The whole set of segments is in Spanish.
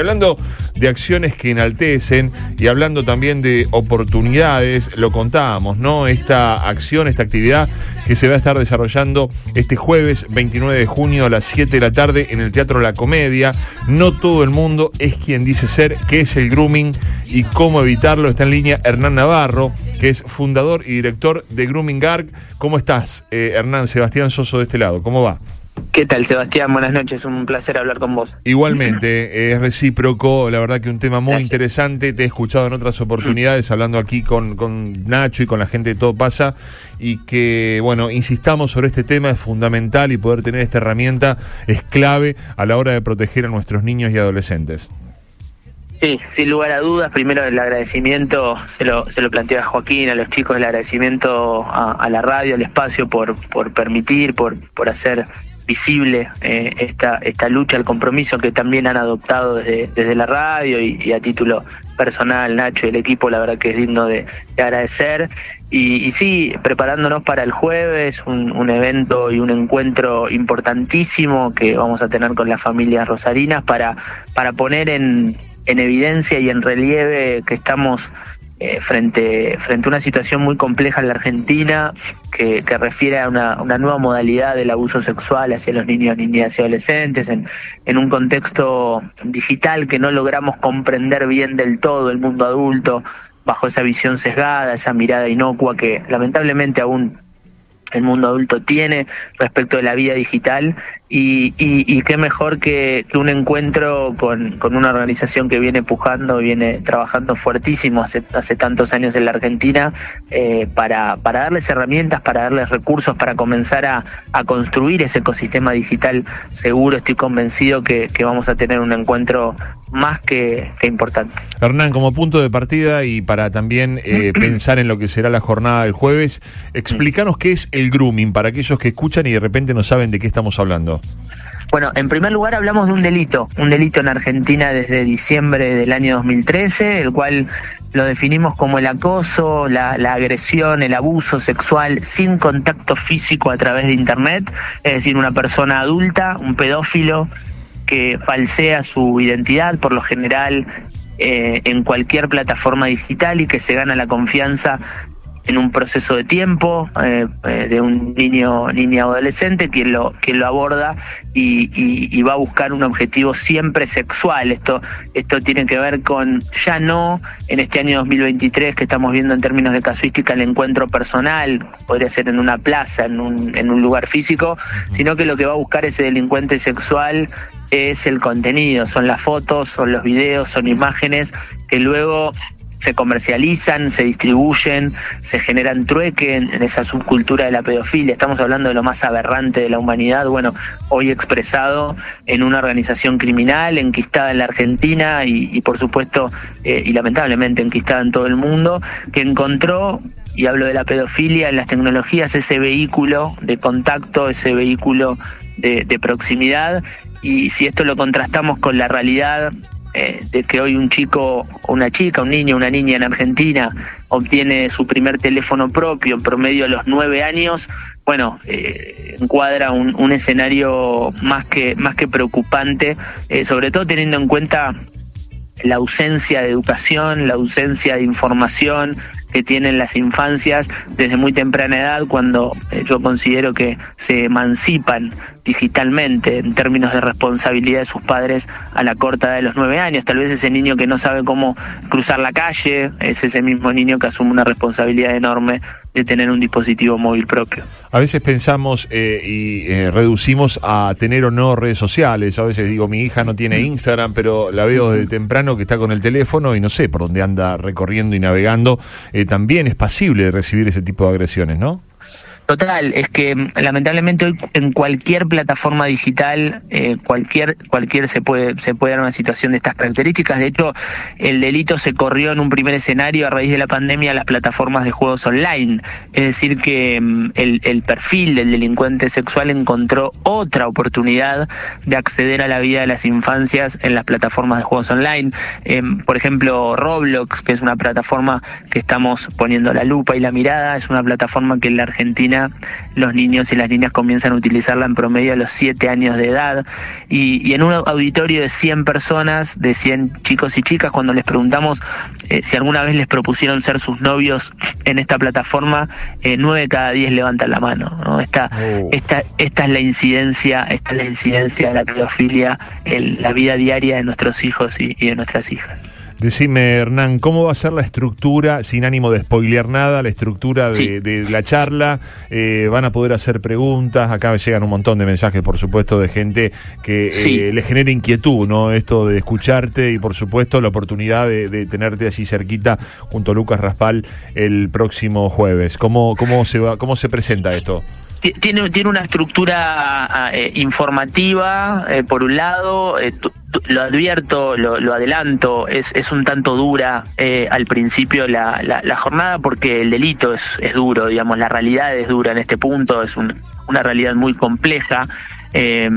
Hablando de acciones que enaltecen y hablando también de oportunidades, lo contábamos, ¿no? Esta acción, esta actividad que se va a estar desarrollando este jueves 29 de junio a las 7 de la tarde en el Teatro La Comedia. No todo el mundo es quien dice ser, qué es el grooming y cómo evitarlo. Está en línea Hernán Navarro, que es fundador y director de Grooming Arc. ¿Cómo estás, eh, Hernán? Sebastián Soso de este lado, ¿cómo va? ¿Qué tal, Sebastián? Buenas noches, un placer hablar con vos. Igualmente, es recíproco, la verdad que un tema muy interesante, te he escuchado en otras oportunidades hablando aquí con, con Nacho y con la gente de Todo Pasa y que, bueno, insistamos sobre este tema, es fundamental y poder tener esta herramienta es clave a la hora de proteger a nuestros niños y adolescentes. Sí, sin lugar a dudas, primero el agradecimiento, se lo, se lo plantea a Joaquín, a los chicos, el agradecimiento a, la radio, al espacio por, por permitir, por, por hacer visible eh, esta, esta lucha, el compromiso que también han adoptado desde, desde la radio y, a título personal, Nacho y el equipo, la verdad que es digno de, agradecer. Y, y, sí, preparándonos para el jueves, un, un, evento y un encuentro importantísimo que vamos a tener con las familias rosarinas para, para poner en, en evidencia y en relieve que estamos eh, frente, frente a una situación muy compleja en la Argentina que, refiere a una, nueva modalidad del abuso sexual hacia los niños, niñas y adolescentes en, en un contexto digital que no logramos comprender bien del todo el mundo adulto bajo esa visión sesgada, esa mirada inocua que lamentablemente aún el mundo adulto tiene respecto de la vida digital y, y, qué mejor que, un encuentro con, con, una organización que viene pujando, viene trabajando fuertísimo hace, hace tantos años en la Argentina eh, para, para darles herramientas, para darles recursos, para comenzar a, a construir ese ecosistema digital seguro. Estoy convencido que, que vamos a tener un encuentro más que, importante. Hernán, como punto de partida y para también eh, pensar en lo que será la jornada del jueves, explícanos qué es el grooming para aquellos que escuchan y de repente no saben de qué estamos hablando. Bueno, en primer lugar hablamos de un delito, un delito en Argentina desde diciembre del año 2013, el cual lo definimos como el acoso, la, agresión, el abuso sexual sin contacto físico a través de Internet, es decir, una persona adulta, un pedófilo, que falsea su identidad, por lo general eh, en cualquier plataforma digital y que se gana la confianza en un proceso de tiempo eh, eh, de un niño niña adolescente quien lo quien lo aborda y, va a buscar un objetivo siempre sexual. Esto esto tiene que ver con ya no en este año 2023 que estamos viendo en términos de casuística el encuentro personal podría ser en una plaza en un en un lugar físico sino que lo que va a buscar ese delincuente sexual es el contenido, son las fotos, son los videos, son imágenes que luego se comercializan, se distribuyen, se generan trueque en, esa subcultura de la pedofilia. Estamos hablando de lo más aberrante de la humanidad, bueno, hoy expresado en una organización criminal enquistada en la Argentina y, por supuesto, eh, y lamentablemente enquistada en todo el mundo, que encontró y hablo de la pedofilia en las tecnologías, ese vehículo de contacto, ese vehículo de proximidad y si esto lo contrastamos con la realidad eh, de que hoy un chico, una chica, un niño, una niña en Argentina obtiene su primer teléfono propio en promedio a los nueve años, bueno, eh, encuadra un, escenario más que, más que preocupante, eh, sobre todo teniendo en cuenta la ausencia de educación, la ausencia de información, que tienen las infancias desde muy temprana edad, cuando eh, yo considero que se emancipan digitalmente en términos de responsabilidad de sus padres a la corta de los nueve años. Tal vez ese niño que no sabe cómo cruzar la calle es ese mismo niño que asume una responsabilidad enorme de tener un dispositivo móvil propio. A veces pensamos eh, y eh, reducimos a tener o no redes sociales. A veces digo, mi hija no tiene Instagram, pero la veo desde temprano que está con el teléfono y no sé por dónde anda recorriendo y navegando. Eh, también es pasible recibir ese tipo de agresiones, ¿no? Total, es que mm, lamentablemente hoy en cualquier plataforma digital, eh, cualquier cualquier se puede se puede dar una situación de estas características. De hecho, el delito se corrió en un primer escenario a raíz de la pandemia a las plataformas de juegos online. Es decir, que mm, el, perfil del delincuente sexual encontró otra oportunidad de acceder a la vida de las infancias en las plataformas de juegos online. Em, por ejemplo, Roblox, que es una plataforma que estamos poniendo la lupa y la mirada, es una plataforma que en la Argentina Los niños y las niñas comienzan a utilizarla en promedio a los 7 años de edad y, en un auditorio de 100 personas, de 100 chicos y chicas, cuando les preguntamos eh, si alguna vez les propusieron ser sus novios en esta plataforma, eh, 9 cada 10 levantan la mano. ¿no? Esta, oh. esta, esta es la incidencia, esta es la incidencia de la pedofilia en la vida diaria de nuestros hijos y de nuestras hijas. Decime, Hernán, ¿cómo va a ser la estructura, sin ánimo de spoilear nada, la estructura de, la charla? Eh, ¿Van a poder hacer preguntas? Acá llegan un montón de mensajes, por supuesto, de gente que eh, le genera inquietud, ¿no? Esto de escucharte y, por supuesto, la oportunidad de, tenerte así cerquita junto a Lucas Raspal el próximo jueves. ¿Cómo, cómo, se, va, cómo se presenta esto? tiene, tiene una estructura ah, eh, informativa, por un lado, lo advierto, lo, adelanto, es, es, un tanto dura eh, al principio la, la, jornada porque el delito es, es, duro, digamos, la realidad es dura en este punto, es una realidad muy compleja. Eh,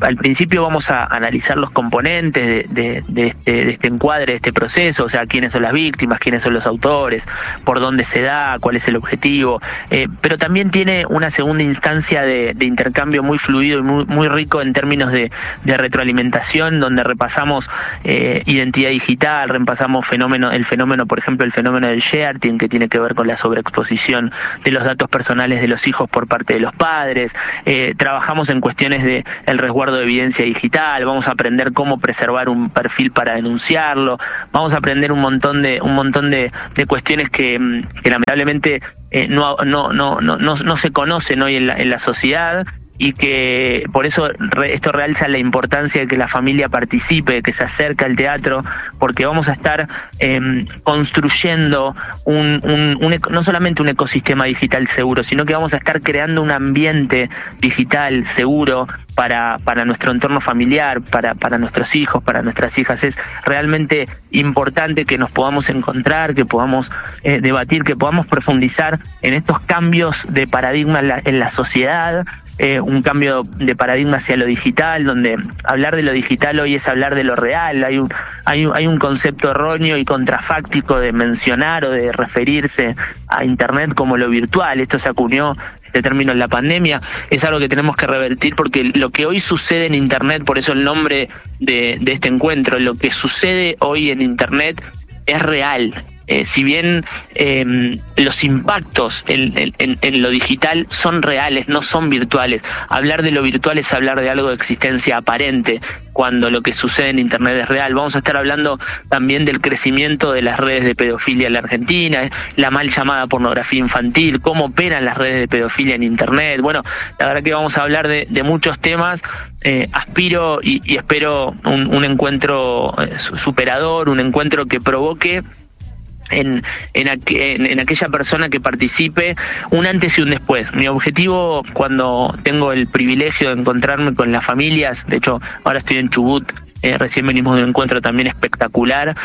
al principio vamos a analizar los componentes de, este, de, este, encuadre, de este proceso, o sea, quiénes son las víctimas, quiénes son los autores, por dónde se da, cuál es el objetivo, eh, pero también tiene una segunda instancia de, intercambio muy fluido y muy, rico en términos de, retroalimentación, donde repasamos eh, identidad digital, repasamos el fenómeno, por ejemplo, el fenómeno del sharing, que tiene que ver con la sobreexposición de los datos personales de los hijos por parte de los padres, eh, trabajamos en cuestiones de el resguardo de evidencia digital, vamos a aprender cómo preservar un perfil para denunciarlo, vamos a aprender un montón de un montón de, cuestiones que, mm, lamentablemente eh, no, no, no, no, no, se conocen hoy en la, en la sociedad y que por eso esto realza la importancia de que la familia participe, que se acerque al teatro, porque vamos a estar em, construyendo un, un, no solamente un ecosistema digital seguro, sino que vamos a estar creando un ambiente digital seguro para, para nuestro entorno familiar, para, para nuestros hijos, para nuestras hijas. Es realmente importante que nos podamos encontrar, que podamos eh, debatir, que podamos profundizar en estos cambios de paradigma en la sociedad, eh, un cambio de paradigma hacia lo digital, donde hablar de lo digital hoy es hablar de lo real. Hay un, hay un, hay un concepto erróneo y contrafáctico de mencionar o de referirse a Internet como lo virtual. Esto se acuñó este término en la pandemia, es algo que tenemos que revertir porque lo que hoy sucede en Internet, por eso el nombre de, de este encuentro, lo que sucede hoy en Internet es real, eh, si bien em, los impactos en, lo digital son reales, no son virtuales. Hablar de lo virtual es hablar de algo de existencia aparente, cuando lo que sucede en Internet es real. Vamos a estar hablando también del crecimiento de las redes de pedofilia en la Argentina, la mal llamada pornografía infantil, cómo operan las redes de pedofilia en Internet. Bueno, la verdad que vamos a hablar de, muchos temas. Eh, aspiro y, espero un, encuentro eh, superador, un encuentro que provoque en, en, aquella persona que participe un antes y un después. Mi objetivo cuando tengo el privilegio de encontrarme con las familias, de hecho ahora estoy en Chubut eh, recién venimos de un encuentro también espectacular.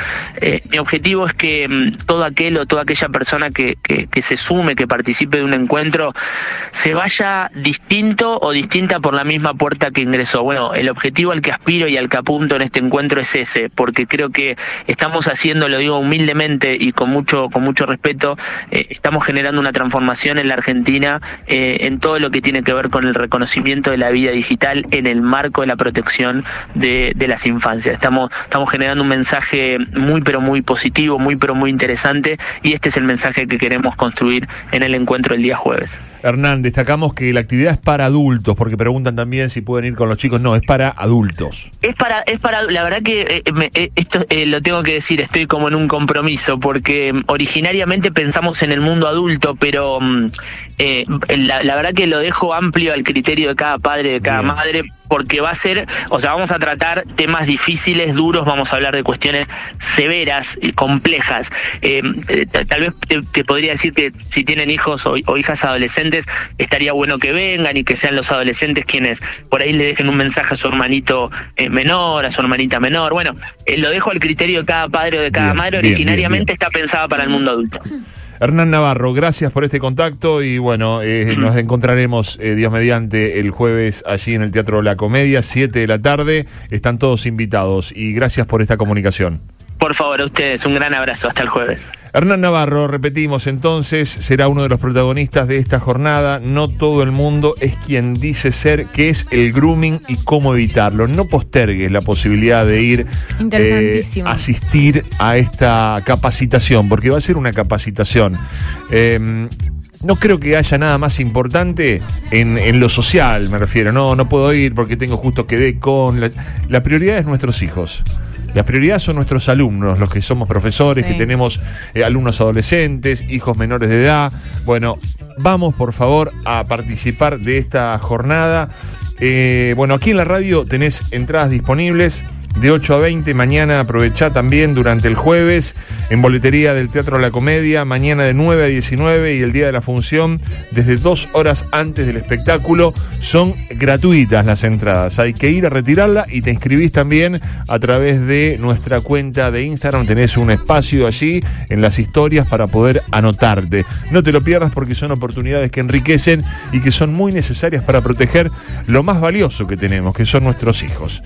Eh, mi objetivo es que mm, todo aquel o toda aquella persona que, que, se sume, que participe de un encuentro, se vaya distinto o distinta por la misma puerta que ingresó. Bueno, el objetivo al que aspiro y al que apunto en este encuentro es ese, porque creo que estamos haciendo, lo digo humildemente y con mucho, con mucho respeto, eh, estamos generando una transformación en la Argentina en todo lo que tiene que ver con el reconocimiento de la vida digital en el marco de la protección de, de las infancia. Estamos, estamos generando un mensaje muy pero muy positivo, muy pero muy interesante y este es el mensaje que queremos construir en el encuentro el día jueves. Hernán, destacamos que la actividad es para adultos, porque preguntan también si pueden ir con los chicos. No, es para adultos. Es para, es para, la verdad que eh, eh, esto eh, lo tengo que decir, estoy como en un compromiso, porque mm, originariamente pensamos en el mundo adulto, pero mm, la, verdad que lo dejo amplio al criterio de cada padre, de cada madre, porque va a ser, o sea, vamos a tratar temas difíciles, duros, vamos a hablar de cuestiones severas, y complejas. tal vez te, podría decir que si tienen hijos o hijas adolescentes, estaría bueno que vengan y que sean los adolescentes quienes por ahí le dejen un mensaje a su hermanito eh, menor, a su hermanita menor. Bueno, eh, lo dejo al criterio de cada padre o de cada madre, originariamente está pensada para el mundo adulto. Hernán Navarro, gracias por este contacto y bueno, eh, nos encontraremos Dios mediante el jueves allí en el Teatro La Comedia, 7 de la tarde. Están todos invitados y gracias por esta comunicación. Por favor, a ustedes, un gran abrazo. Hasta el jueves. Hernán Navarro, repetimos entonces, será uno de los protagonistas de esta jornada. No todo el mundo es quien dice ser, qué es el grooming y cómo evitarlo. No postergues la posibilidad de ir eh, asistir a esta capacitación, porque va a ser una capacitación. Em, no creo que haya nada más importante en, lo social, me refiero. No, no puedo ir porque tengo justo que ver con. La, prioridad es nuestros hijos. La prioridad son nuestros alumnos, los que somos profesores, que tenemos eh, alumnos adolescentes, hijos menores de edad. Bueno, vamos por favor a participar de esta jornada. Eh, bueno, aquí en la radio tenés entradas disponibles de 8 a 20. Mañana aprovechá también durante el jueves en boletería del Teatro La Comedia. Mañana de 9 a 19 y el día de la función desde dos horas antes del espectáculo. Son gratuitas las entradas. Hay que ir a retirarla y te inscribís también a través de nuestra cuenta de Instagram. Tenés un espacio allí en las historias para poder anotarte. No te lo pierdas porque son oportunidades que enriquecen y que son muy necesarias para proteger lo más valioso que tenemos, que son nuestros hijos.